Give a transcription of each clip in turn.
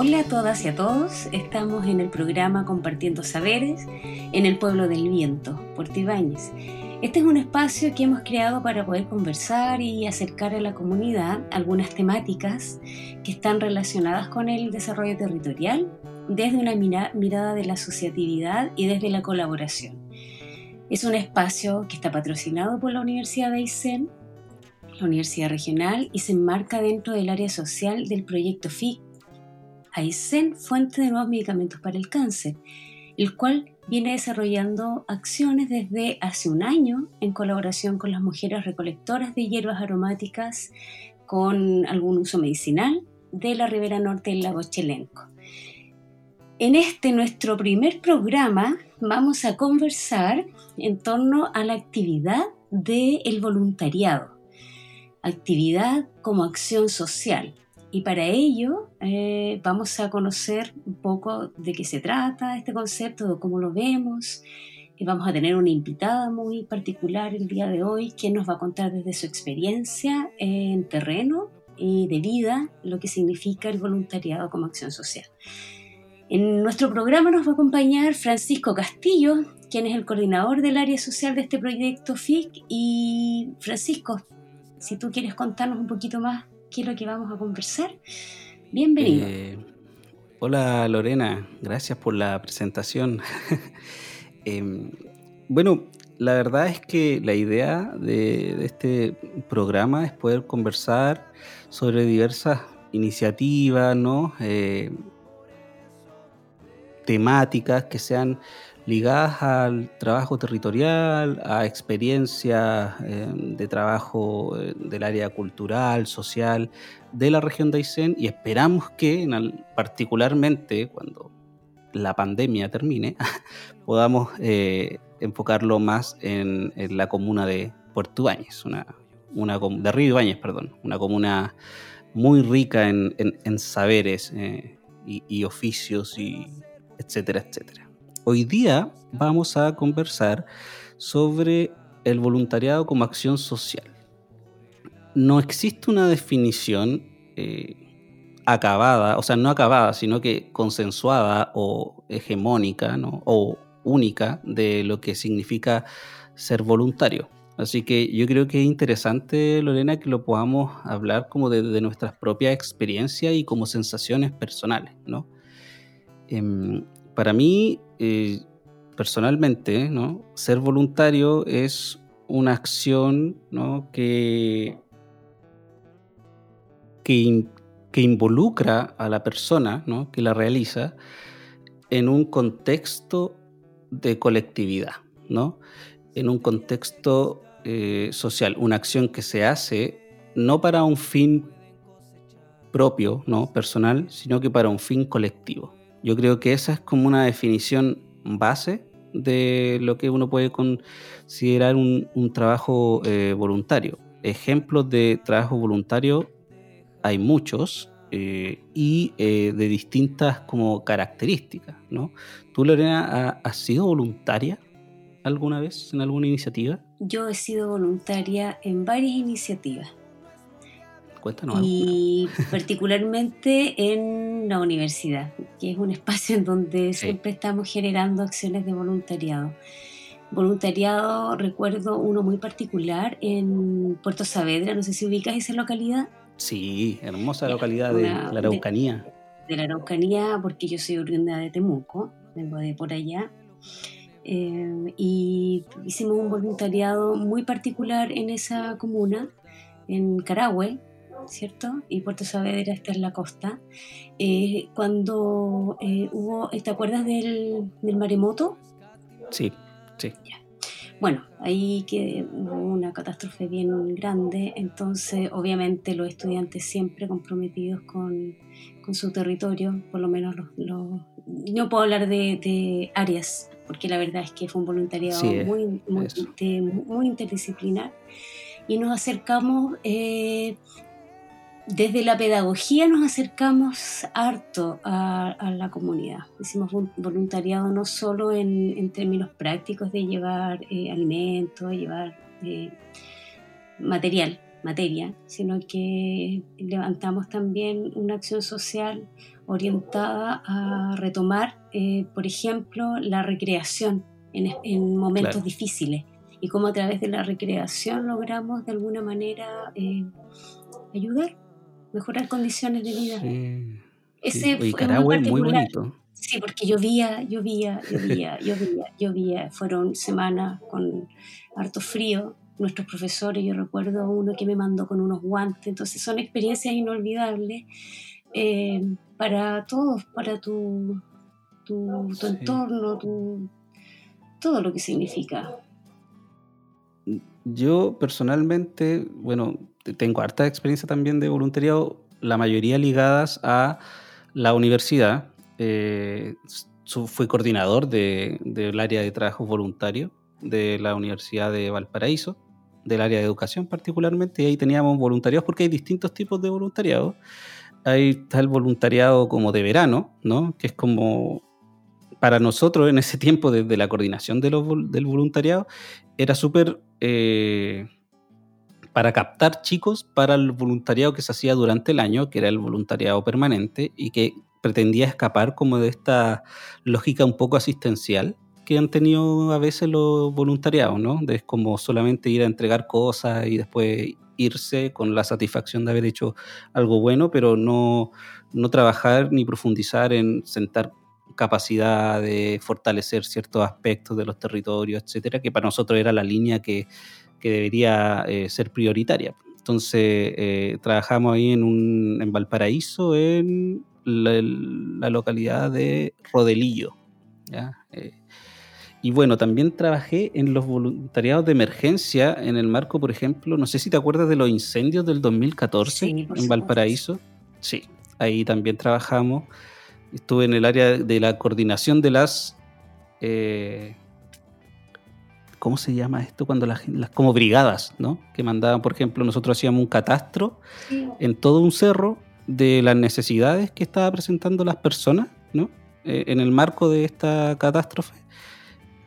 Hola a todas y a todos, estamos en el programa Compartiendo Saberes en el Pueblo del Viento, Puerto Ibáñez. Este es un espacio que hemos creado para poder conversar y acercar a la comunidad algunas temáticas que están relacionadas con el desarrollo territorial desde una mirada de la asociatividad y desde la colaboración. Es un espacio que está patrocinado por la Universidad de Aysén, la Universidad Regional, y se enmarca dentro del área social del proyecto FIC Aysén, Fuente de Nuevos Medicamentos para el Cáncer, el cual viene desarrollando acciones desde hace un año en colaboración con las mujeres recolectoras de hierbas aromáticas con algún uso medicinal de la ribera norte del lago Chelenco. En este nuestro primer programa vamos a conversar en torno a la actividad del voluntariado, actividad como acción social, y para ello eh, vamos a conocer un poco de qué se trata este concepto, de cómo lo vemos. Y vamos a tener una invitada muy particular el día de hoy, quien nos va a contar desde su experiencia en terreno y de vida lo que significa el voluntariado como acción social. En nuestro programa nos va a acompañar Francisco Castillo, quien es el coordinador del área social de este proyecto FIC. Y Francisco, si tú quieres contarnos un poquito más qué es lo que vamos a conversar. Bienvenido. Eh, hola Lorena, gracias por la presentación. Em, bueno, la verdad es que la idea de, este programa es poder conversar sobre diversas iniciativas, ¿no? Eh, temáticas que sean ligadas al trabajo territorial, a experiencias eh, de trabajo eh, del área cultural, social de la región de Aysén y esperamos que particularmente cuando la pandemia termine podamos eh, enfocarlo más en, la comuna de Puerto Ibáñez, una, una, de Río Ibáñez, perdón, una comuna muy rica en, saberes y, y oficios y etcétera, etcétera. Hoy día vamos a conversar sobre el voluntariado como acción social. No existe una definición eh, acabada, o sea, no acabada, sino que consensuada o hegemónica o única de lo que significa ser voluntario. Así que yo creo que es interesante, Lorena, que lo podamos hablar como de, de nuestras propias experiencias y como sensaciones personales, ¿no? Em, para mí, eh, personalmente, ¿no? ser voluntario es una acción que, que, involucra a la persona que la realiza en un contexto de colectividad, ¿no? en un contexto eh, social, una acción que se hace no para un fin propio, ¿no? personal, sino que para un fin colectivo. Yo creo que esa es como una definición base de lo que uno puede considerar un, trabajo eh, voluntario. Ejemplos de trabajo voluntario hay muchos eh, y eh, de distintas como características, ¿no? ¿Tú, Lorena, has sido voluntaria alguna vez en alguna iniciativa? Yo he sido voluntaria en varias iniciativas. Cuéntanos. Y particularmente en la universidad, que es un espacio en donde siempre estamos generando acciones de voluntariado. Voluntariado, recuerdo uno muy particular en Puerto Saavedra, no sé si ubicas esa localidad. Sí, hermosa localidad de la Araucanía. De, la Araucanía, porque yo soy oriunda de Temuco, vengo de por allá. Eh, y hicimos un voluntariado muy particular en esa comuna, en Carahue, ¿cierto? Y Puerto Saavedra está en la costa. Eh, cuando eh, hubo, ¿te acuerdas del, maremoto? Sí, sí. Bueno, ahí que hubo una catástrofe bien grande, entonces obviamente los estudiantes siempre comprometidos con, su territorio, por lo menos los, no puedo hablar de, áreas, porque la verdad es que fue un voluntariado muy, muy, interdisciplinar y nos acercamos eh, desde la pedagogía nos acercamos harto a, la comunidad. Hicimos voluntariado no solo en, términos prácticos de llevar eh, alimentos, llevar eh, material, materia, sino que levantamos también una acción social orientada a retomar, eh, por ejemplo, la recreación en, momentos difíciles y cómo a través de la recreación logramos de alguna manera eh, ayudar, mejorar condiciones de vida. Ese fue muy, bonito. Sí, porque llovía, llovía, llovía, llovía, llovía. Fueron semanas con harto frío. Nuestros profesores, yo recuerdo uno que me mandó con unos guantes. Entonces son experiencias inolvidables eh, para todos, para tu, tu, entorno, tu, todo lo que significa. Yo personalmente, bueno, tengo harta experiencia también de voluntariado, la mayoría ligadas a la universidad. Eh, fui coordinador del área de trabajo voluntario de la Universidad de Valparaíso, del área de educación particularmente, y ahí teníamos voluntariados porque hay distintos tipos de voluntariado. Ahí está el voluntariado como de verano, ¿no? Que es como para nosotros en ese tiempo desde la coordinación de del voluntariado era súper eh, para captar chicos para el voluntariado que se hacía durante el año, que era el voluntariado permanente y que pretendía escapar como de esta lógica un poco asistencial que han tenido a veces los voluntariados, ¿no? De como solamente ir a entregar cosas y después irse con la satisfacción de haber hecho algo bueno, pero no, no trabajar ni profundizar en sentar capacidad de fortalecer ciertos aspectos de los territorios, etcétera, que para nosotros era la línea que, que debería eh, ser prioritaria. Entonces, eh, trabajamos ahí en, un, en Valparaíso, en la, localidad de Rodelillo. Eh, y bueno, también trabajé en los voluntariados de emergencia en el marco, por ejemplo, no sé si te acuerdas de los incendios del 2014 en Valparaíso. Sí, ahí también trabajamos. Estuve en el área de la coordinación de las... Eh, ¿Cómo se llama esto? Cuando las, como brigadas, ¿no? Que mandaban, por ejemplo, nosotros hacíamos un catastro en todo un cerro de las necesidades que estaba presentando las personas, ¿no? Eh, en el marco de esta catástrofe.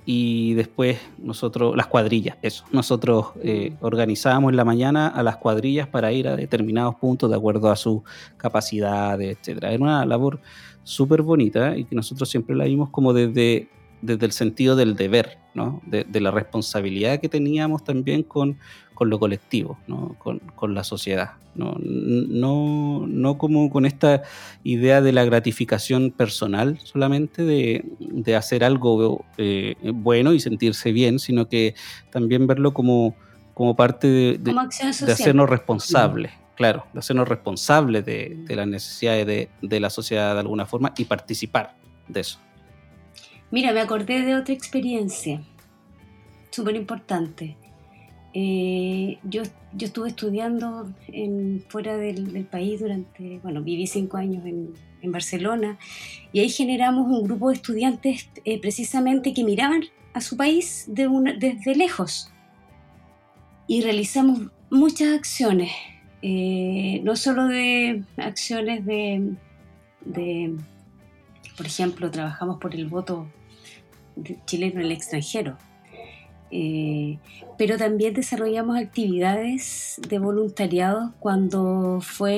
Y después nosotros, las cuadrillas, eso. Nosotros eh, organizábamos en la mañana a las cuadrillas para ir a determinados puntos de acuerdo a su capacidad, etc. Era una labor súper bonita y que nosotros siempre la vimos como desde, desde el sentido del deber, ¿no? de, la responsabilidad que teníamos también con, con lo colectivo, ¿no? con, con, la sociedad. ¿no? No, no como con esta idea de la gratificación personal solamente de, de hacer algo eh, bueno y sentirse bien, sino que también verlo como, como parte de, de, de hacernos responsables claro, de hacernos responsables de, las necesidades de, la sociedad de alguna forma y participar de eso. Mira, me acordé de otra experiencia súper importante. Eh, yo, yo estuve estudiando fuera del, país durante, bueno, viví cinco años en, Barcelona y ahí generamos un grupo de estudiantes eh, precisamente que miraban a su país de desde lejos y realizamos muchas acciones eh, no solo de acciones de, por ejemplo, trabajamos por el voto chileno en el extranjero, eh, pero también desarrollamos actividades de voluntariado cuando fue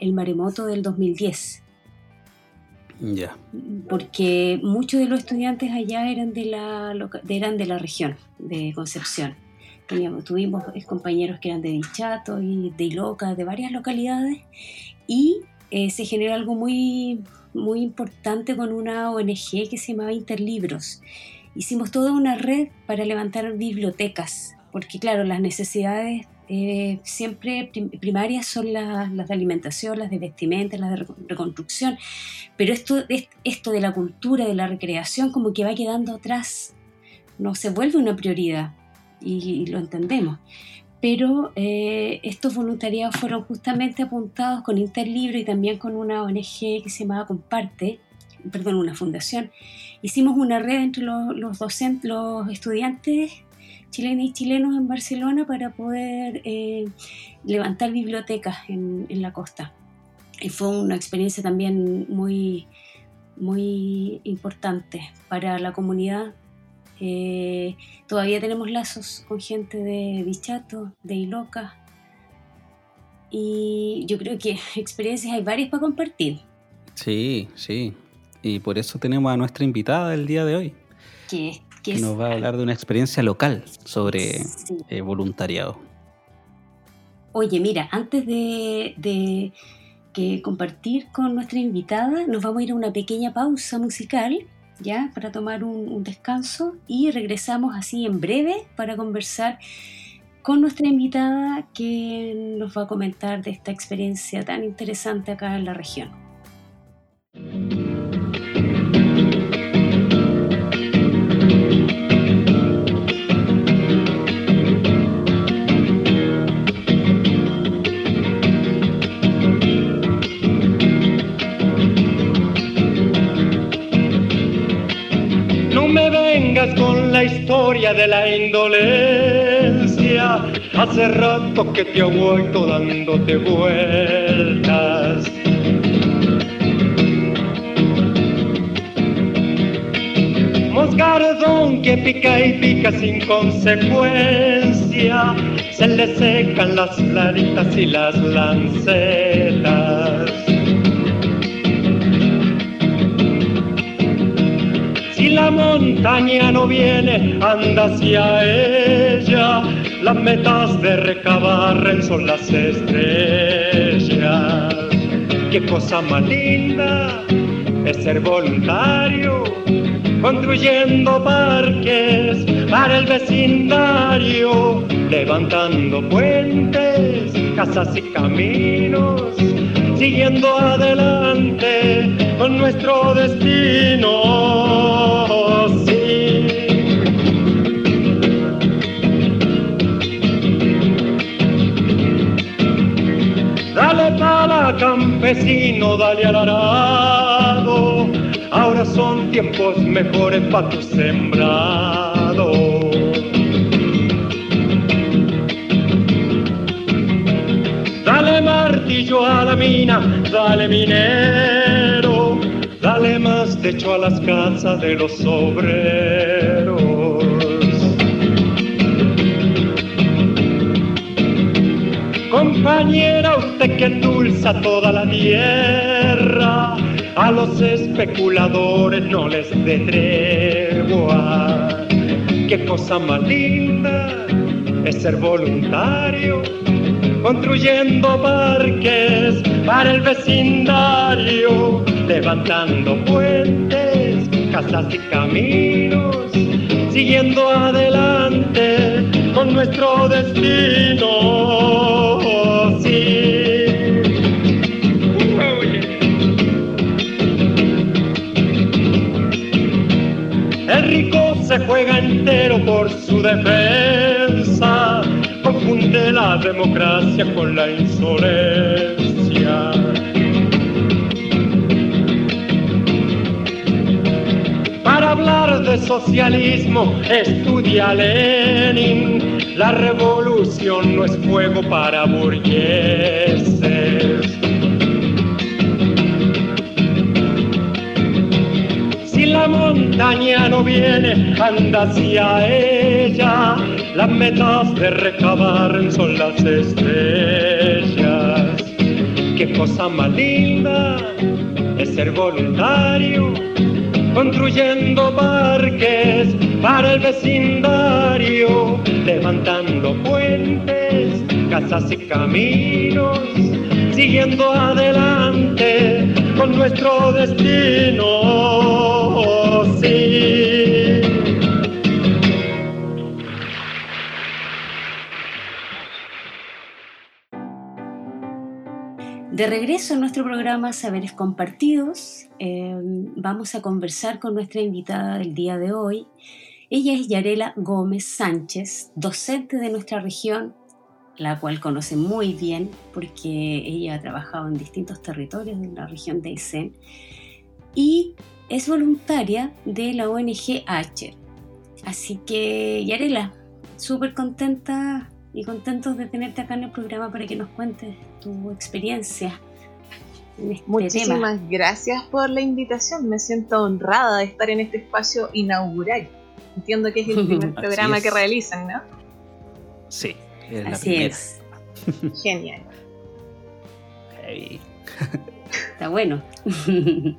el, maremoto del 2010. Ya. Porque muchos de los estudiantes allá eran de la, eran de la región de Concepción tuvimos compañeros que eran de Dichato y de Iloca, de varias localidades, y eh, se generó algo muy, muy importante con una ONG que se llamaba Interlibros. Hicimos toda una red para levantar bibliotecas, porque claro, las necesidades eh, siempre primarias son las, de alimentación, las de vestimenta, las de reconstrucción, pero esto, esto de la cultura, de la recreación, como que va quedando atrás, no se vuelve una prioridad y, lo entendemos. Pero eh, estos voluntariados fueron justamente apuntados con Interlibro y también con una ONG que se llamaba Comparte, perdón, una fundación. Hicimos una red entre los, docentes, los estudiantes chilenos y chilenos en Barcelona para poder eh, levantar bibliotecas en, en, la costa. Y fue una experiencia también muy, muy importante para la comunidad eh, todavía tenemos lazos con gente de Bichato, de Iloca. Y yo creo que experiencias hay varias para compartir. Sí, sí. Y por eso tenemos a nuestra invitada del día de hoy. Que, que nos va a hablar de una experiencia local sobre eh, voluntariado. Oye, mira, antes de, que compartir con nuestra invitada, nos vamos a ir a una pequeña pausa musical, ¿ya? Para tomar un descanso y regresamos así en breve para conversar con nuestra invitada que nos va a comentar de esta experiencia tan interesante acá en la región. De la indolencia, hace rato que te vuelto dándote vueltas. Moscardón que pica y pica sin consecuencia, se le secan las flaritas y las lancetas. La montaña no viene, anda hacia ella, las metas de recabar son las estrellas. Qué cosa más linda es ser voluntario construyendo parques para el vecindario, levantando puentes, casas y caminos, siguiendo adelante con nuestro destino. Campesino, dale al arado ahora son tiempos mejores para tu sembrado. Dale martillo a la mina, dale minero, dale más techo a las casas de los obreros. Compañera, usted que endulza toda la tierra, a los especuladores no les dé. Qué cosa más linda es ser voluntario, construyendo parques para el vecindario, levantando puentes, casas y caminos, siguiendo adelante con nuestro destino. Entero por su defensa, confunde la democracia con la insolencia. Para hablar de socialismo, estudia Lenin, la revolución no es fuego para burgueses montaña no viene, anda hacia ella. Las metas de recabar son las estrellas. Qué cosa más linda es ser voluntario, construyendo parques para el vecindario, levantando puentes, casas y caminos, siguiendo adelante con nuestro destino. Sí. De regreso a nuestro programa Saberes Compartidos, eh, vamos a conversar con nuestra invitada del día de hoy. Ella es Yarela Gómez Sánchez, docente de nuestra región la cual conoce muy bien porque ella ha trabajado en distintos territorios de la región de Aysén y es voluntaria de la ONG H. Así que, Yarela, súper contenta y contentos de tenerte acá en el programa para que nos cuentes tu experiencia. En este Muchísimas gracias por la invitación. Me siento honrada de estar en este espacio inaugural. Entiendo que es el primer programa que realizan, ¿no? Sí, Así es. Genial. Está bueno.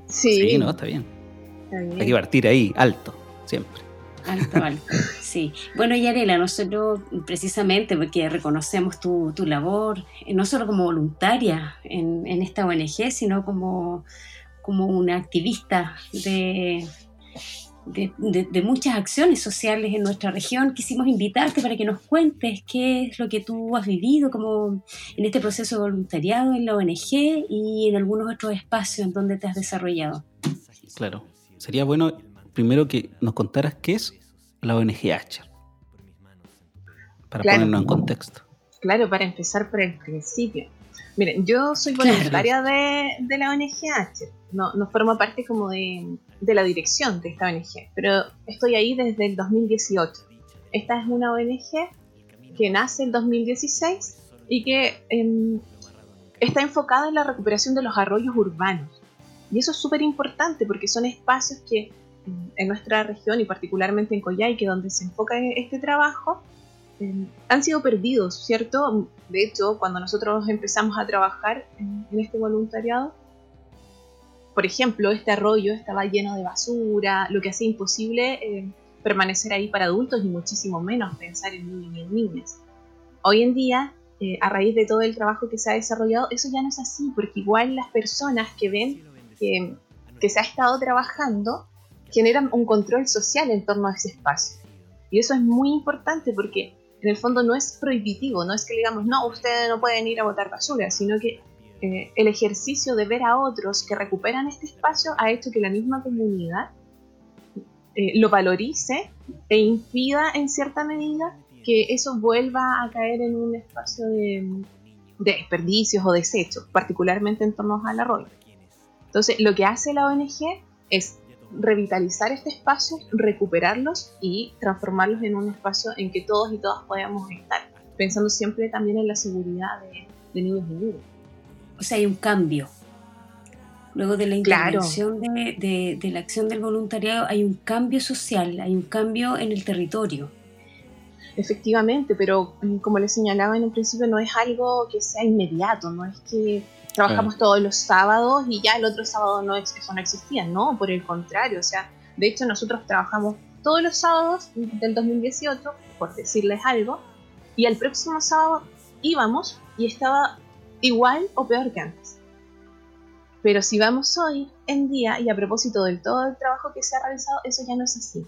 sí. no, está bien. Hay que partir ahí, alto, siempre. Alto, alto. Sí. Bueno, Yarela, nosotros precisamente porque reconocemos tu, tu labor, eh, no solo como voluntaria en, en esta ONG, sino como, como una activista de, de, muchas acciones sociales en nuestra región, quisimos invitarte para que nos cuentes qué es lo que tú has vivido como en este proceso de voluntariado en la ONG y en algunos otros espacios en donde te has desarrollado. Claro, sería bueno primero que nos contaras qué es la ONG H, para ponernos en contexto. Claro, para empezar por el principio. Miren, yo soy voluntaria de, de, la ONG H, no, no formo parte como de, de la dirección de esta ONG, pero estoy ahí desde el 2018. Esta es una ONG que nace en 2016 y que em, está enfocada en la recuperación de los arroyos urbanos. Y eso es súper importante porque son espacios que em, en nuestra región y particularmente en Coyhaique, donde se enfoca este trabajo, han sido perdidos, ¿cierto? De hecho, cuando nosotros empezamos a trabajar en este voluntariado, por ejemplo, este arroyo estaba lleno de basura, lo que hacía imposible eh, permanecer ahí para adultos y muchísimo menos pensar en niños y en niñas. Hoy en día, eh, a raíz de todo el trabajo que se ha desarrollado, eso ya no es así, porque igual las personas que ven que, que se ha estado trabajando generan un control social en torno a ese espacio. Y eso es muy importante porque en el fondo no es prohibitivo, no es que digamos, no, ustedes no pueden ir a botar basura, sino que eh, el ejercicio de ver a otros que recuperan este espacio ha hecho que la misma comunidad eh, lo valorice e impida en cierta medida que eso vuelva a caer en un espacio de, desperdicios o desechos, particularmente en torno al arroyo. Entonces, lo que hace la ONG es revitalizar este espacio, recuperarlos y transformarlos en un espacio en que todos y todas podamos estar, pensando siempre también en la seguridad de, de niños y niñas o sea, hay un cambio. Luego de la intervención de, la acción del voluntariado hay un cambio social, hay un cambio en el territorio. Efectivamente, pero mm, como les señalaba en el principio, no es algo que sea inmediato, no es que trabajamos todos los sábados y ya el otro sábado no, eso no existía, no, por el contrario, o sea, de hecho nosotros trabajamos todos los sábados del 2018, por decirles algo, y el próximo sábado íbamos y estaba igual o peor que antes. Pero si vamos hoy en día, y a propósito del todo el trabajo que se ha realizado, eso ya no es así.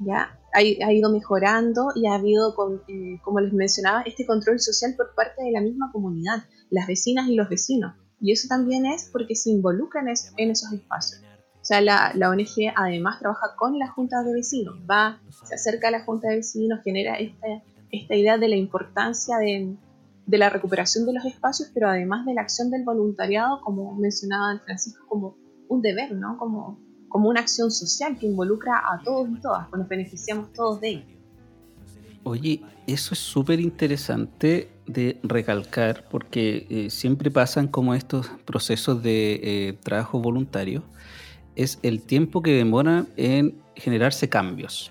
Ya ha, ido mejorando y ha habido, eh, como les mencionaba, este control social por parte de la misma comunidad, las vecinas y los vecinos. Y eso también es porque se involucran en esos espacios. O sea, la, la, ONG además trabaja con la Junta de Vecinos, va, se acerca a la Junta de Vecinos, genera esta, idea de la importancia de, de la recuperación de los espacios, pero además de la acción del voluntariado, como mencionaba Francisco, como un deber, ¿no? Como, como una acción social que involucra a todos y todas, pues nos beneficiamos todos de ello. Oye, eso es súper interesante de recalcar porque eh, siempre pasan como estos procesos de eh, trabajo voluntario, es el tiempo que demora en generarse cambios.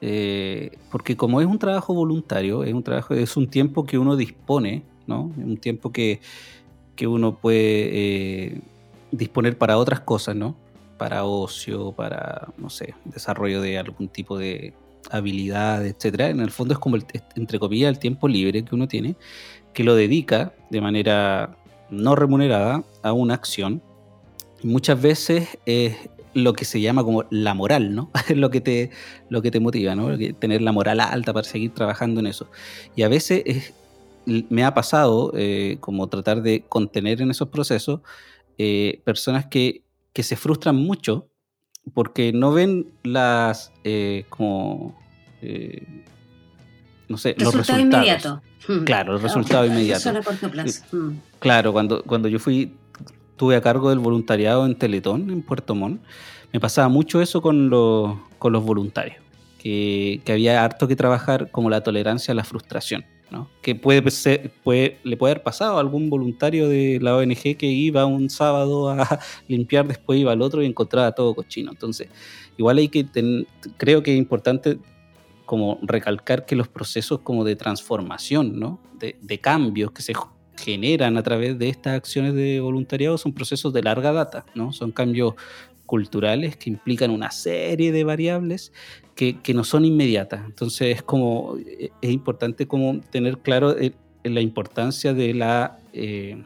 Eh, porque como es un trabajo voluntario, es un trabajo, es un tiempo que uno dispone, ¿no? Un tiempo que, que uno puede disponer para otras cosas, ¿no? Para ocio, para, no sé, desarrollo de algún tipo de habilidad, etcétera. En el fondo es como, el, entre comillas, el tiempo libre que uno tiene, que lo dedica de manera no remunerada a una acción. Y muchas veces es lo que se llama como la moral, ¿no? Es lo que te, lo que te motiva, ¿no? Tener la moral alta para seguir trabajando en eso. Y a veces me ha pasado, eh, como tratar de contener en esos procesos, eh, personas que, que, se frustran mucho porque no ven las, eh, como, no sé, los resultados. Inmediato. Hmm. Claro, el resultado inmediato. a corto plazo. Hmm. Claro, cuando, cuando yo fui estuve a cargo del voluntariado en Teletón, en Puerto Montt, me pasaba mucho eso con, con los voluntarios, que, que, había harto que trabajar como la tolerancia a la frustración, que puede, ser, le puede haber pasado a algún voluntario de la ONG que iba un sábado a limpiar, después iba al otro y encontraba todo cochino. Entonces, igual hay que, creo que es importante como recalcar que los procesos como de transformación, ¿no? de, de cambios que se generan a través de estas acciones de voluntariado son procesos de larga data, ¿no? Son cambios culturales que implican una serie de variables que, no son inmediatas. Entonces es como es importante como tener claro eh, la importancia de la eh,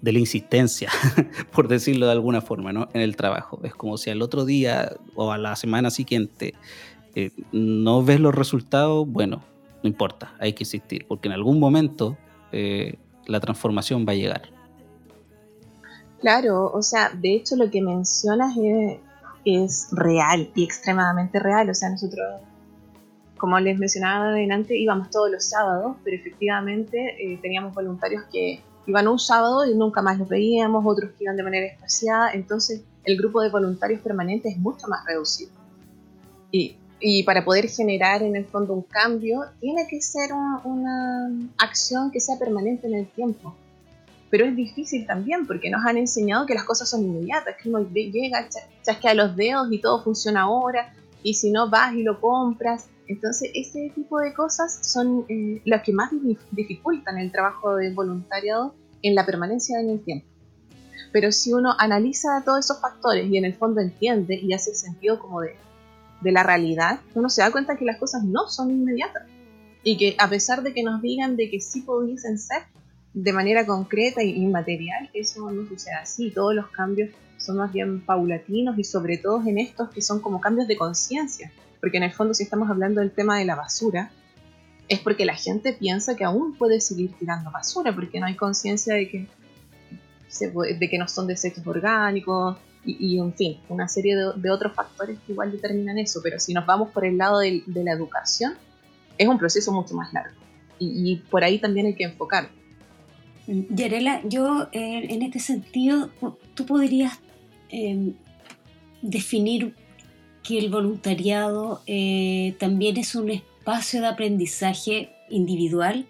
de la insistencia, por decirlo de alguna forma, ¿no? en el trabajo. Es como si al otro día o a la semana siguiente eh, no ves los resultados, bueno, no importa, hay que insistir, porque en algún momento la transformación va a llegar. Claro, o sea, de hecho lo que mencionas es, real y extremadamente real. O sea, nosotros, como les mencionaba adelante, íbamos todos los sábados, pero efectivamente eh, teníamos voluntarios que iban un sábado y nunca más los veíamos, otros que iban de manera espaciada. Entonces, el grupo de voluntarios permanentes es mucho más reducido. Y, para poder generar en el fondo un cambio, tiene que ser una acción que sea permanente en el tiempo pero es difícil también porque nos han enseñado que las cosas son inmediatas, que uno llega, chasquea los dedos y todo funciona ahora, y si no vas y lo compras. Entonces, ese tipo de cosas son eh, las que más dificultan el trabajo de voluntariado en la permanencia en el tiempo. Pero si uno analiza todos esos factores y en el fondo entiende y hace sentido como de, de la realidad, uno se da cuenta que las cosas no son inmediatas. Y que a pesar de que nos digan de que sí pudiesen ser, de manera concreta y inmaterial, eso no sucede así. Todos los cambios son más bien paulatinos y sobre todo en estos que son como cambios de conciencia. Porque en el fondo si estamos hablando del tema de la basura, es porque la gente piensa que aún puede seguir tirando basura, porque no hay conciencia de que, de que no son desechos orgánicos y, en fin, una serie de, otros factores que igual determinan eso. Pero si nos vamos por el lado de, la educación, es un proceso mucho más largo. Y, y por ahí también hay que enfocar. Yarela, yo eh, en este sentido, tú podrías em, definir que el voluntariado eh, también es un espacio de aprendizaje individual.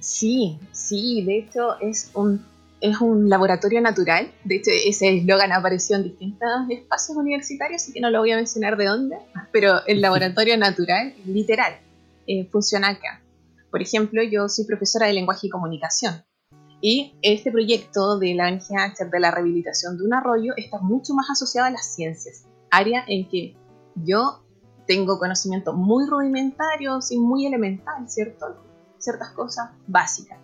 Sí, sí, de hecho es un, es un laboratorio natural. De hecho, ese eslogan apareció en distintos espacios universitarios, así que no lo voy a mencionar de dónde, pero el laboratorio natural, literal, eh, funciona acá. Por ejemplo, yo soy profesora de lenguaje y comunicación. Y este proyecto de la ONG de la rehabilitación de un arroyo está mucho más asociado a las ciencias, área en que yo tengo conocimiento muy rudimentario y muy elemental, ¿cierto? Ciertas cosas básicas.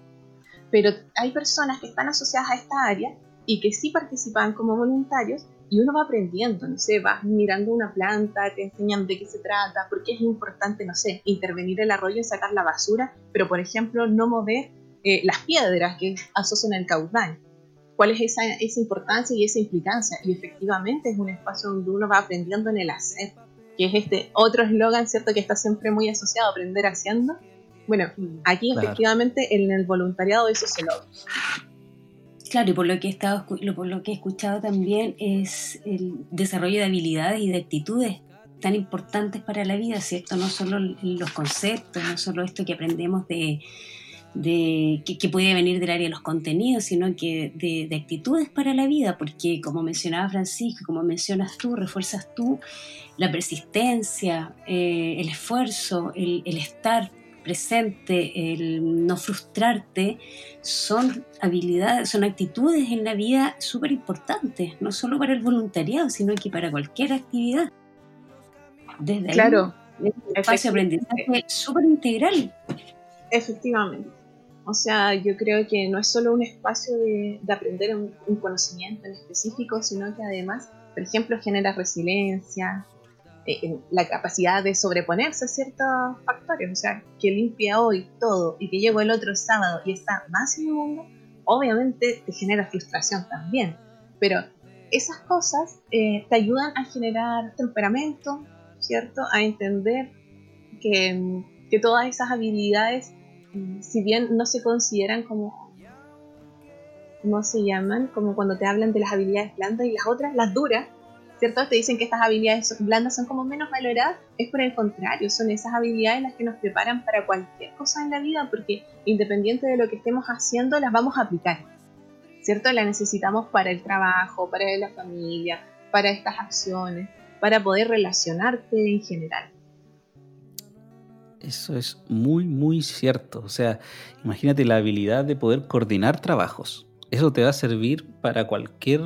Pero hay personas que están asociadas a esta área y que sí participan como voluntarios y uno va aprendiendo, no sé, vas mirando una planta, te enseñan de qué se trata, por qué es importante, no sé, intervenir el arroyo y sacar la basura, pero por ejemplo no mover eh, las piedras que asocian el caudal. ¿Cuál es esa, esa importancia y esa implicancia? Y efectivamente es un espacio donde uno va aprendiendo en el hacer, que es este otro eslogan, ¿cierto? Que está siempre muy asociado a aprender haciendo. Bueno, aquí efectivamente en el voluntariado eso se logra. Claro, y por lo que he estado, por lo que he escuchado también es el desarrollo de habilidades y de actitudes tan importantes para la vida, ¿cierto? No solo los conceptos, no solo esto que aprendemos de, de, que, puede venir del área de los contenidos, sino que de, actitudes para la vida, porque como mencionaba Francisco, como mencionas tú, refuerzas tú, la persistencia, eh, el esfuerzo, el, estar presente, el no frustrarte, son habilidades, son actitudes en la vida súper importantes, no solo para el voluntariado, sino que para cualquier actividad. Desde claro, ahí, un espacio de aprendizaje súper integral. Efectivamente. O sea, yo creo que no es solo un espacio de, aprender un, conocimiento en específico, sino que además, por ejemplo, genera resiliencia, eh, la capacidad de sobreponerse a ciertos factores. O sea, que limpia hoy todo y que llego el otro sábado y está más inmundo, obviamente te genera frustración también. Pero esas cosas eh, te ayudan a generar temperamento, ¿cierto? A entender que todas esas habilidades si bien no se consideran como, ¿cómo se llaman? Como cuando te hablan de las habilidades blandas y las otras, las duras, ¿cierto? Te dicen que estas habilidades blandas son como menos valoradas, es por el contrario, son esas habilidades las que nos preparan para cualquier cosa en la vida, porque independiente de lo que estemos haciendo, las vamos a aplicar, ¿cierto? Las necesitamos para el trabajo, para la familia, para estas acciones, para poder relacionarte en general. Eso es muy, muy cierto. O sea, imagínate la habilidad de poder coordinar trabajos. Eso te va a servir para cualquier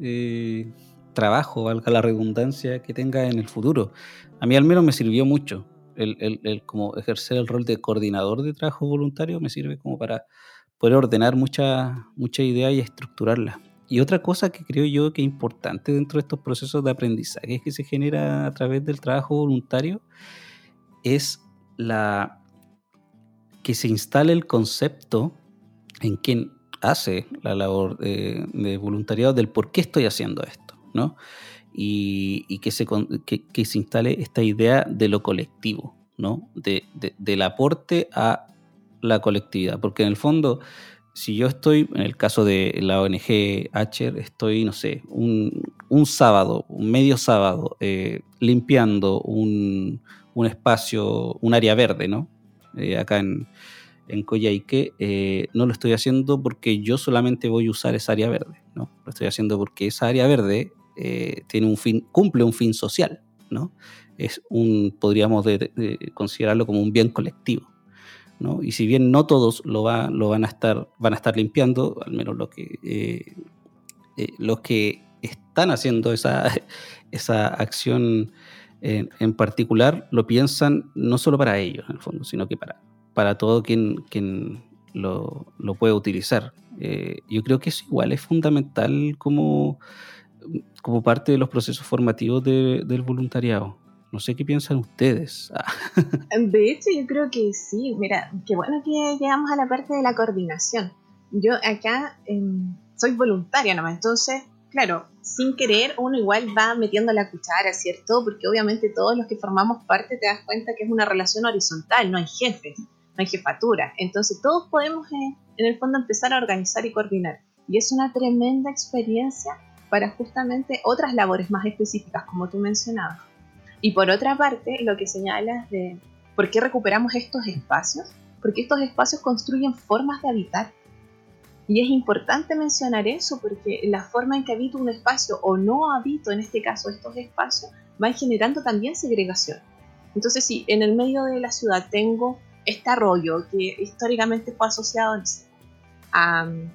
eh, trabajo, valga la redundancia, que tenga en el futuro. A mí al menos me sirvió mucho. El, como ejercer el rol de coordinador de trabajo voluntario me sirve como para poder ordenar muchas mucha ideas y estructurarlas. Y otra cosa que creo yo que es importante dentro de estos procesos de aprendizaje que se genera a través del trabajo voluntario es la que se instale el concepto en quien hace la labor de, voluntariado del por qué estoy haciendo esto, ¿no? Y, que, se, que, se instale esta idea de lo colectivo, ¿no? De, del aporte a la colectividad, porque en el fondo, si yo estoy, en el caso de la ONG Acher, estoy, no sé, un, un sábado, un medio sábado, eh, limpiando un, un espacio, un área verde, ¿no? Eh, acá en, en Coyhaique, eh, no lo estoy haciendo porque yo solamente voy a usar esa área verde, ¿no? Lo estoy haciendo porque esa área verde eh, tiene un fin, cumple un fin social, ¿no? Es un, podríamos considerarlo como un bien colectivo, ¿no? Y si bien no todos lo, lo van, a estar, van a estar limpiando, al menos lo que, los que están haciendo esa, esa acción en, particular lo piensan no solo para ellos, en el fondo, sino que para, para todo quien, quien lo, lo puede utilizar. Eh, yo creo que eso igual es fundamental como, como parte de los procesos formativos del voluntariado. No sé qué piensan ustedes. De hecho, yo creo que sí. Mira, qué bueno que llegamos a la parte de la coordinación. Yo acá em, soy voluntaria nomás, entonces, claro, sin querer uno igual va metiendo la cuchara, ¿cierto? Porque obviamente todos los que formamos parte te das cuenta que es una relación horizontal, no hay jefes, no hay jefatura. Entonces todos podemos eh, en el fondo empezar a organizar y coordinar. Y es una tremenda experiencia para justamente otras labores más específicas, como tú mencionabas. Y por otra parte, lo que señalas de por qué recuperamos estos espacios, porque estos espacios construyen formas de habitar y es importante mencionar eso porque la forma en que habito un espacio o no habito, en este caso, estos espacios, va generando también segregación. Entonces, si en el medio de la ciudad tengo este arroyo que históricamente fue asociado a um,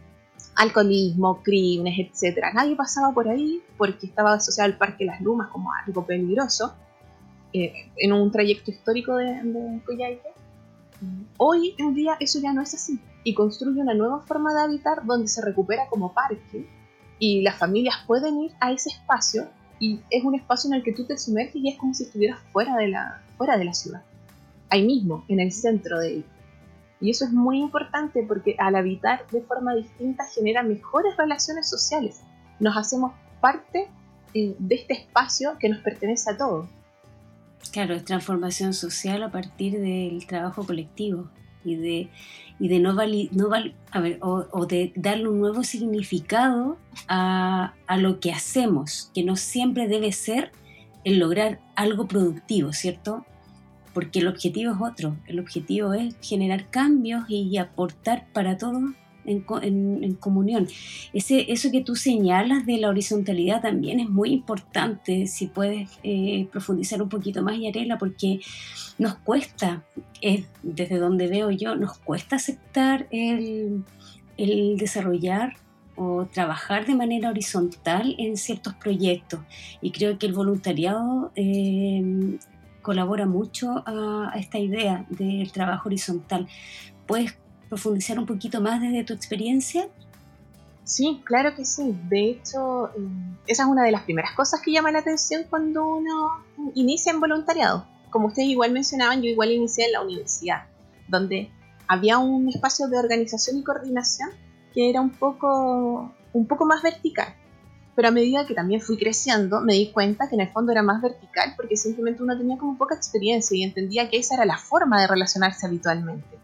alcoholismo, crímenes, etc. Nadie pasaba por ahí porque estaba asociado al Parque Las Lumas como algo peligroso eh, en un trayecto histórico de, de Coyhaique. Hoy en día eso ya no es así y construye una nueva forma de habitar donde se recupera como parque y las familias pueden ir a ese espacio y es un espacio en el que tú te sumerges y es como si estuvieras fuera de la, fuera de la ciudad, ahí mismo, en el centro de él. Y eso es muy importante porque al habitar de forma distinta genera mejores relaciones sociales. Nos hacemos parte eh, de este espacio que nos pertenece a todos. Claro, es transformación social a partir del trabajo colectivo y de y de no, no a ver, o, de darle un nuevo significado a, a, lo que hacemos, que no siempre debe ser el lograr algo productivo, ¿cierto? Porque el objetivo es otro, el objetivo es generar cambios y aportar para todos en, comunión. Ese, eso que tú señalas de la horizontalidad también es muy importante, si puedes eh, profundizar un poquito más, Yarela, porque nos cuesta, desde donde veo yo, nos cuesta aceptar el, desarrollar o trabajar de manera horizontal en ciertos proyectos. Y creo que el voluntariado eh, colabora mucho a, a, esta idea del trabajo horizontal. ¿Puedes profundizar un poquito más desde tu experiencia? Sí, claro que sí. De hecho, eh, esa es una de las primeras cosas que llama la atención cuando uno inicia en voluntariado. Como ustedes igual mencionaban, yo igual inicié en la universidad, donde había un espacio de organización y coordinación que era un poco, un poco más vertical. Pero a medida que también fui creciendo, me di cuenta que en el fondo era más vertical porque simplemente uno tenía como poca experiencia y entendía que esa era la forma de relacionarse habitualmente.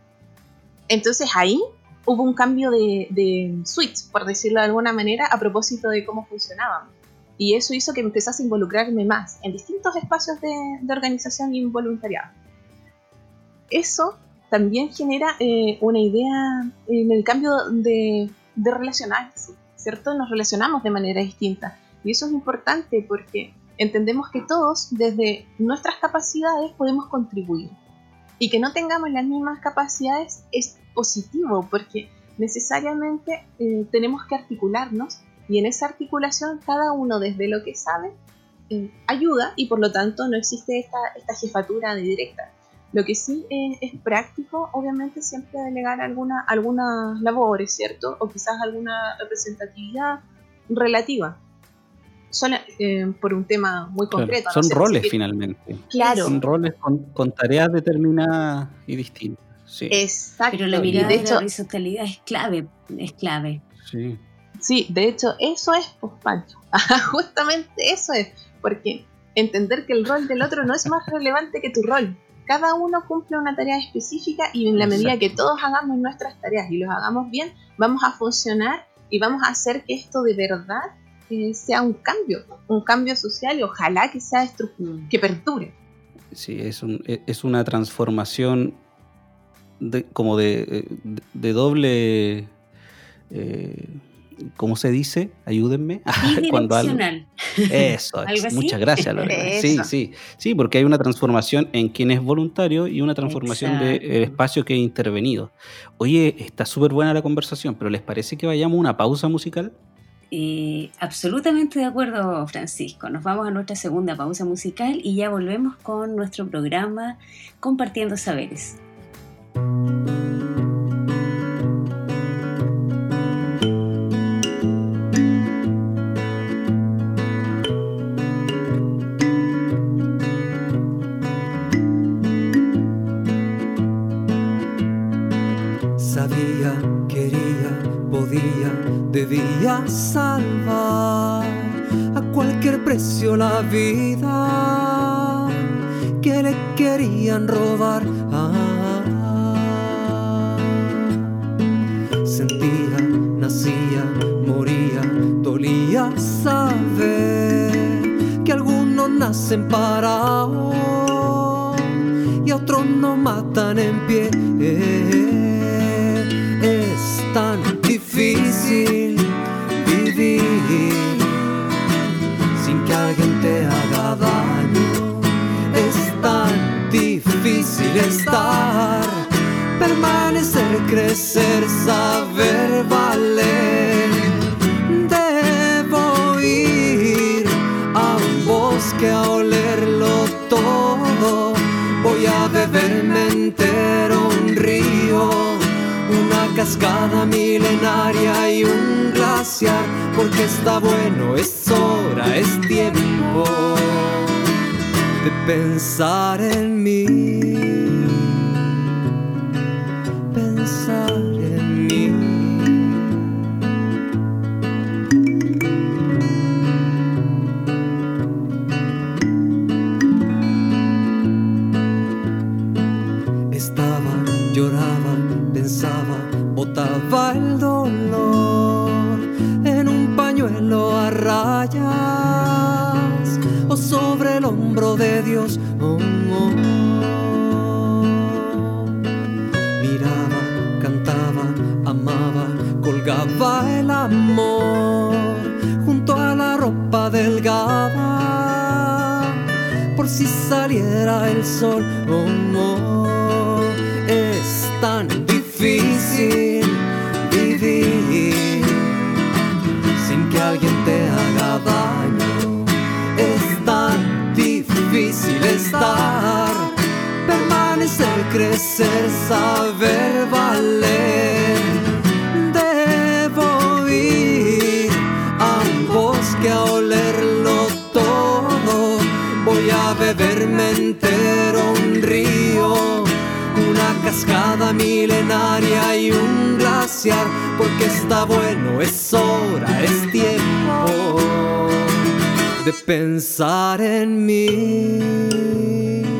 Entonces ahí hubo un cambio de, switch, por decirlo de alguna manera, a propósito de cómo funcionábamos. Y eso hizo que empezase a involucrarme más en distintos espacios de, organización y voluntariado. Eso también genera eh, una idea en el cambio de, de relacionarse, ¿cierto? Nos relacionamos de manera distinta. Y eso es importante porque entendemos que todos, desde nuestras capacidades, podemos contribuir y que no tengamos las mismas capacidades es positivo porque necesariamente eh, tenemos que articularnos y en esa articulación cada uno desde lo que sabe eh, ayuda y por lo tanto no existe esta, esta jefatura de directa. Lo que sí es práctico, obviamente, siempre delegar alguna, algunas labores, ¿cierto? O quizás alguna representatividad relativa. Son, eh, por un tema muy concreto. son roles finalmente. Claro. Son roles con, tareas determinadas y distintas. Sí. Exacto. Pero la mirada de, hecho, la horizontalidad es clave, es clave. Sí. Sí, de hecho, eso es, pues, Pancho. Justamente eso es. Porque entender que el rol del otro no es más relevante que tu rol cada uno cumple una tarea específica y en la medida que todos hagamos nuestras tareas y los hagamos bien, vamos a funcionar y vamos a hacer que esto de verdad eh, sea un cambio, un cambio social y ojalá que sea mm. que perdure. Sí, es, un, e, es una transformación de, como de, de, doble... Eh, ¿cómo se dice? Ayúdenme. Cuando Eso, muchas gracias, Lorena. Sí, sí, sí, porque hay una transformación en quien es voluntario y una transformación del espacio que he intervenido. Oye, está súper buena la conversación, pero ¿les parece que vayamos a una pausa musical? Eh, absolutamente de acuerdo, Francisco. Nos vamos a nuestra segunda pausa musical y ya volvemos con nuestro programa Compartiendo Saberes. Debía salvar a cualquier precio la vida que le querían robar. sentía, nacía, moría, dolía saber que algunos nacen parados y otros no matan en pie. Difícil estar, permanecer, crecer, saber valer. Debo ir a un bosque a olerlo todo. Voy a beberme entero un río una cascada milenaria y un glaciar, porque está bueno, es hora, es tiempo de pensar en mí. Dios. Oh, oh. Miraba, cantaba, amaba, colgaba el amor junto a la ropa delgada por si saliera el sol. Oh, es tan difícil crecer, saber valer. Debo ir a un bosque a olerlo todo. Voy a beberme entero un río una cascada milenaria y un glaciar, porque está bueno, es hora, es tiempo de pensar en mí.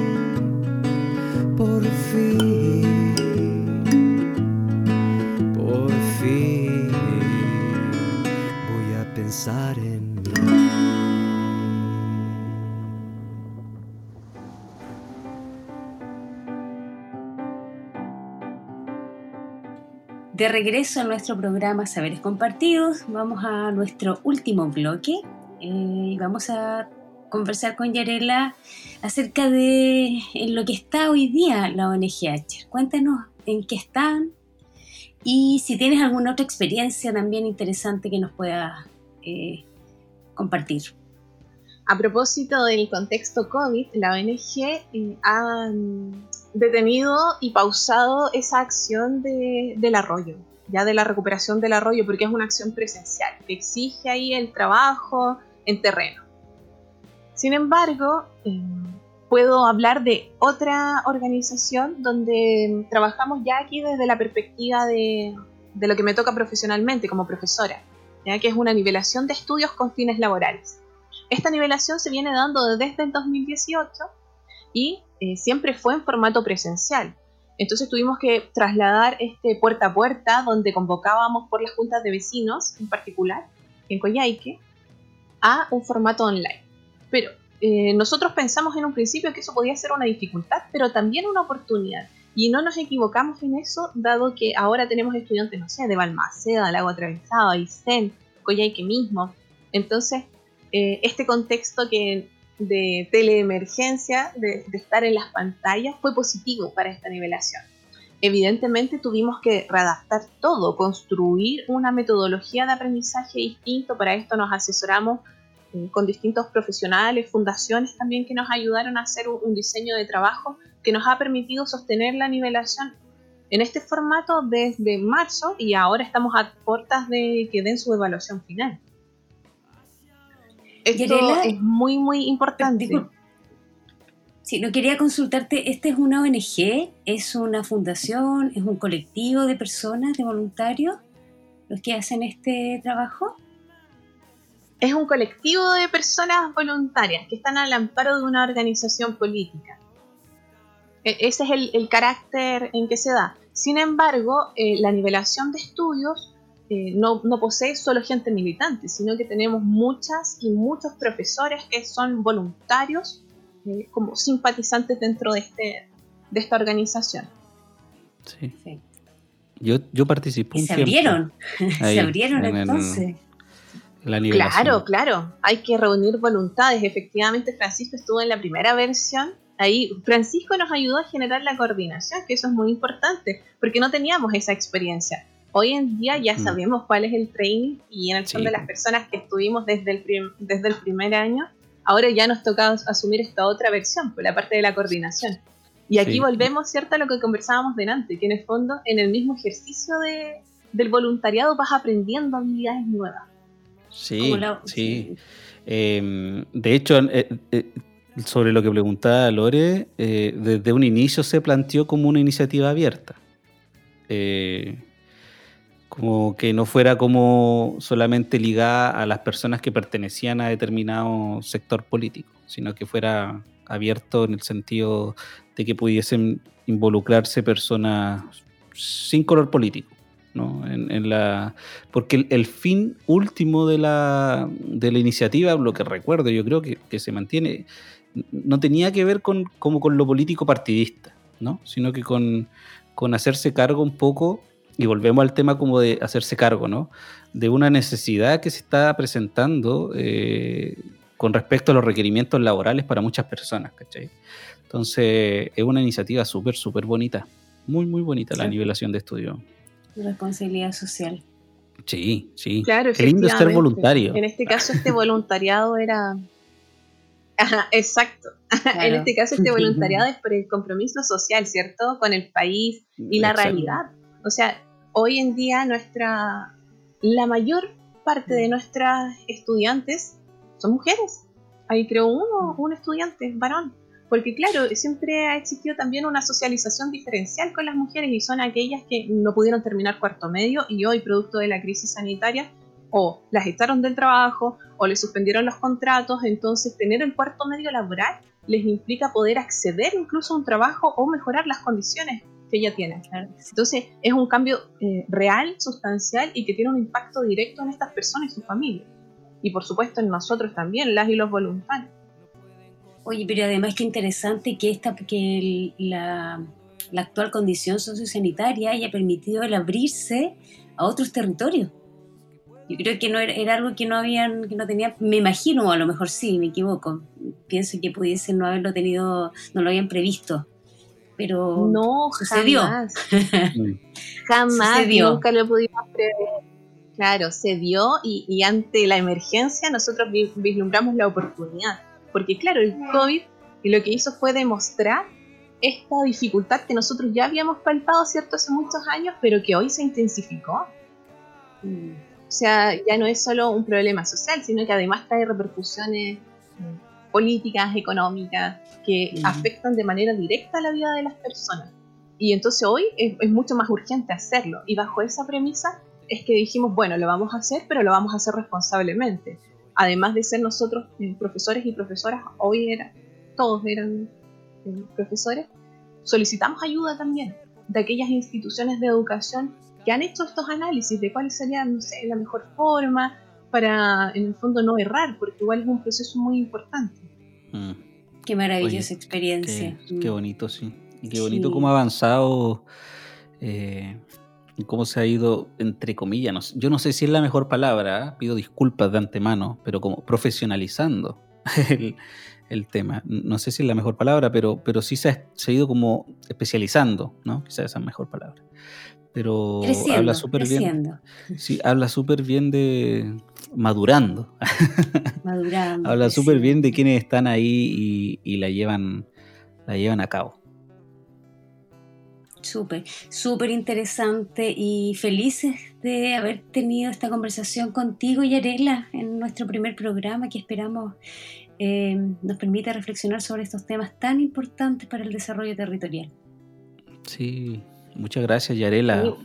De regreso a nuestro programa Saberes Compartidos, vamos a nuestro último bloque y eh, vamos a conversar con Yarela acerca de en lo que está hoy día la ONGH. Cuéntanos en qué están y si tienes alguna otra experiencia también interesante que nos puedas eh, compartir. A propósito del contexto COVID, la ONG eh, ha detenido y pausado esa acción del arroyo, ya de la recuperación del arroyo, porque es una acción presencial que exige ahí el trabajo en terreno. Sin embargo, em, puedo hablar de otra organización donde trabajamos ya aquí desde la perspectiva de, de lo que me toca profesionalmente como profesora, ya que es una nivelación de estudios con fines laborales. Esta nivelación se viene dando desde el 2018 y eh, siempre fue en formato presencial. Entonces tuvimos que trasladar este puerta a puerta, donde convocábamos por las juntas de vecinos en particular, en Coyhaique, a un formato online. Pero eh, nosotros pensamos en un principio que eso podía ser una dificultad, pero también una oportunidad. Y no nos equivocamos en eso, dado que ahora tenemos estudiantes, no sé, de Balmaceda, Lago Atravesado, Aysén, Coyhaique mismo. Entonces, eh, este contexto que de teleemergencia, de, de estar en las pantallas, fue positivo para esta nivelación. Evidentemente tuvimos que readaptar todo, construir una metodología de aprendizaje distinto. Para esto nos asesoramos eh, con distintos profesionales, fundaciones también que nos ayudaron a hacer un, diseño de trabajo que nos ha permitido sostener la nivelación en este formato desde marzo y ahora estamos a puertas de que den su evaluación final. Esto es muy, muy importante. Sí, no quería consultarte, ¿esta es una ONG? ¿Es una fundación? ¿Es un colectivo de personas, de voluntarios, los que hacen este trabajo? Es un colectivo de personas voluntarias que están al amparo de una organización política. E, ese es el, carácter en que se da. Sin embargo, eh, la nivelación de estudios eh, no, posee solo gente militante, sino que tenemos muchas y muchos profesores que son voluntarios eh, como simpatizantes dentro de, este, de esta organización. Sí. Yo, yo participé un se abrieron, se abrieron entonces. claro, claro, hay que reunir voluntades. Efectivamente, Francisco estuvo en la primera versión. Ahí Francisco nos ayudó a generar la coordinación, que eso es muy importante, porque no teníamos esa experiencia. Hoy en día ya mm. sabemos cuál es el training y en el fondo de las personas que estuvimos desde el, desde el primer año, ahora ya nos toca asumir esta otra versión, por la parte de la coordinación. Y aquí volvemos, ¿cierto?, a lo que conversábamos delante, que en el fondo, en el mismo ejercicio de, del voluntariado vas aprendiendo habilidades nuevas. Sí, sí. Em, de hecho, eh, eh, sobre lo que preguntaba Lore, eh, desde un inicio se planteó como una iniciativa abierta. Eh, como que no fuera como solamente ligada a las personas que pertenecían a determinado sector político, sino que fuera abierto en el sentido de que pudiesen involucrarse personas sin color político. ¿no? En, la, porque el, fin último de la, de la iniciativa, lo que recuerdo, yo creo que, que se mantiene, no tenía que ver con, como con lo político partidista, ¿no? sino que con, con hacerse cargo un poco y volvemos al tema como de hacerse cargo, ¿no? De una necesidad que se está presentando eh, con respecto a los requerimientos laborales para muchas personas, ¿cachai? Entonces, es una iniciativa súper, súper bonita. Muy, muy bonita la nivelación de estudio. Responsabilidad social. Sí, sí. Claro, Qué lindo ser voluntario. En este caso, este voluntariado era. exacto. en este caso, este voluntariado es por el compromiso social, ¿cierto? Con el país y la realidad. O sea, hoy en día nuestra, la mayor parte de nuestras estudiantes son mujeres. Ahí creo uno, un estudiante, varón. Porque claro, siempre ha existido también una socialización diferencial con las mujeres y son aquellas que no pudieron terminar cuarto medio y hoy, producto de la crisis sanitaria, o las echaron del trabajo o les suspendieron los contratos, entonces tener el cuarto medio laboral les implica poder acceder incluso a un trabajo o mejorar las condiciones que ella tiene. Entonces es un cambio eh, real, sustancial y que tiene un impacto directo en estas personas y su familia. Y por supuesto en nosotros también, las y los voluntarios. Oye, pero además que interesante que, esta, que la, la actual condición sociosanitaria haya permitido el abrirse a otros territorios. Yo creo que no era, algo que no habían, que no tenían, me imagino, a lo mejor sí, me equivoco. Pienso que pudiesen no haberlo tenido, no lo habían previsto. Pero no, sucedió. Jamás, jamás nunca lo pudimos prever. Claro, se dio y, y ante la emergencia nosotros vislumbramos la oportunidad. Porque claro, el COVID lo que hizo fue demostrar esta dificultad que nosotros ya habíamos palpado, ¿cierto?, hace muchos años, pero que hoy se intensificó. Mm. O sea, ya no es solo un problema social, sino que además trae repercusiones políticas, económicas, que mm. afectan de manera directa a la vida de las personas. Y entonces hoy es, es, mucho más urgente hacerlo. Y bajo esa premisa es que dijimos, bueno, lo vamos a hacer, pero lo vamos a hacer responsablemente. Además de ser nosotros eh, profesores y profesoras, hoy era, todos eran eh, profesores, solicitamos ayuda también de aquellas instituciones de educación que han hecho estos análisis de cuál sería, no sé, la mejor forma para, en el fondo, no errar, porque igual es un proceso muy importante. Mm. Qué maravillosa experiencia. Qué, mm. bonito, sí. Y qué bonito cómo ha avanzado eh, y cómo se ha ido, entre comillas, yo no sé si es la mejor palabra, ¿eh? pido disculpas de antemano, pero como profesionalizando el, el tema. No sé si es la mejor palabra, pero, pero sí se ha, ido como especializando, ¿no? Quizás esa es la mejor palabra. Pero habla súper bien. Sí, habla súper bien de madurando. Madurando. habla súper bien de quienes están ahí y, la llevan la llevan a cabo. Súper, súper interesante y felices de haber tenido esta conversación contigo, Yarela, en nuestro primer programa que esperamos eh, nos permite reflexionar sobre estos temas tan importantes para el desarrollo territorial. Sí, muchas gracias Yarela.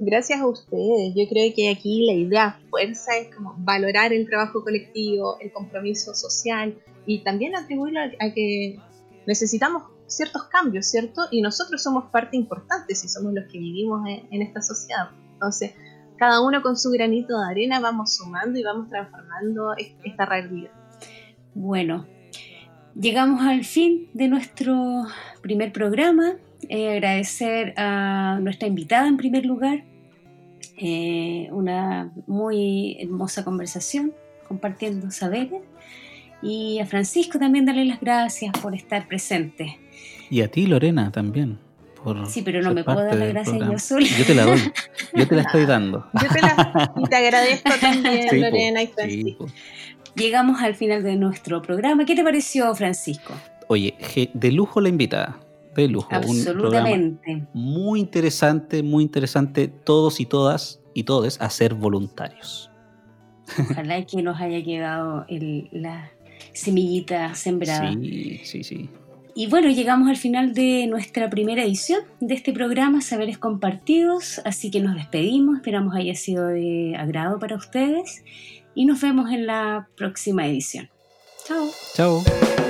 Gracias a ustedes. Yo creo que aquí la idea fuerza es como valorar el trabajo colectivo, el compromiso social y también atribuirlo a que necesitamos ciertos cambios, ¿cierto? Y nosotros somos parte importante si somos los que vivimos en esta sociedad. Entonces, cada uno con su granito de arena vamos sumando y vamos transformando esta realidad. Bueno, llegamos al fin de nuestro primer programa. Eh, agradecer a nuestra invitada en primer lugar. Eh, una muy hermosa conversación, compartiendo saberes. Y a Francisco también darle las gracias por estar presente. Y a ti, Lorena, también. sí, pero no me puedo dar las gracias yo sola. Yo te la doy. Yo te la estoy dando. Yo te, la, y te agradezco también, Lorena y Francisco llegamos al final de nuestro programa. ¿Qué te pareció, Francisco? Oye, de lujo la invitada. De lujo. Absolutamente. muy interesante, muy interesante. Todos y todas y todes a ser voluntarios. Ojalá que nos haya quedado la semillita sembrada. Sí, sí, sí. Y bueno, llegamos al final de nuestra primera edición de este programa Saberes Compartidos, así que nos despedimos, esperamos haya sido de agrado para ustedes y nos vemos en la próxima edición. Chao. Chao.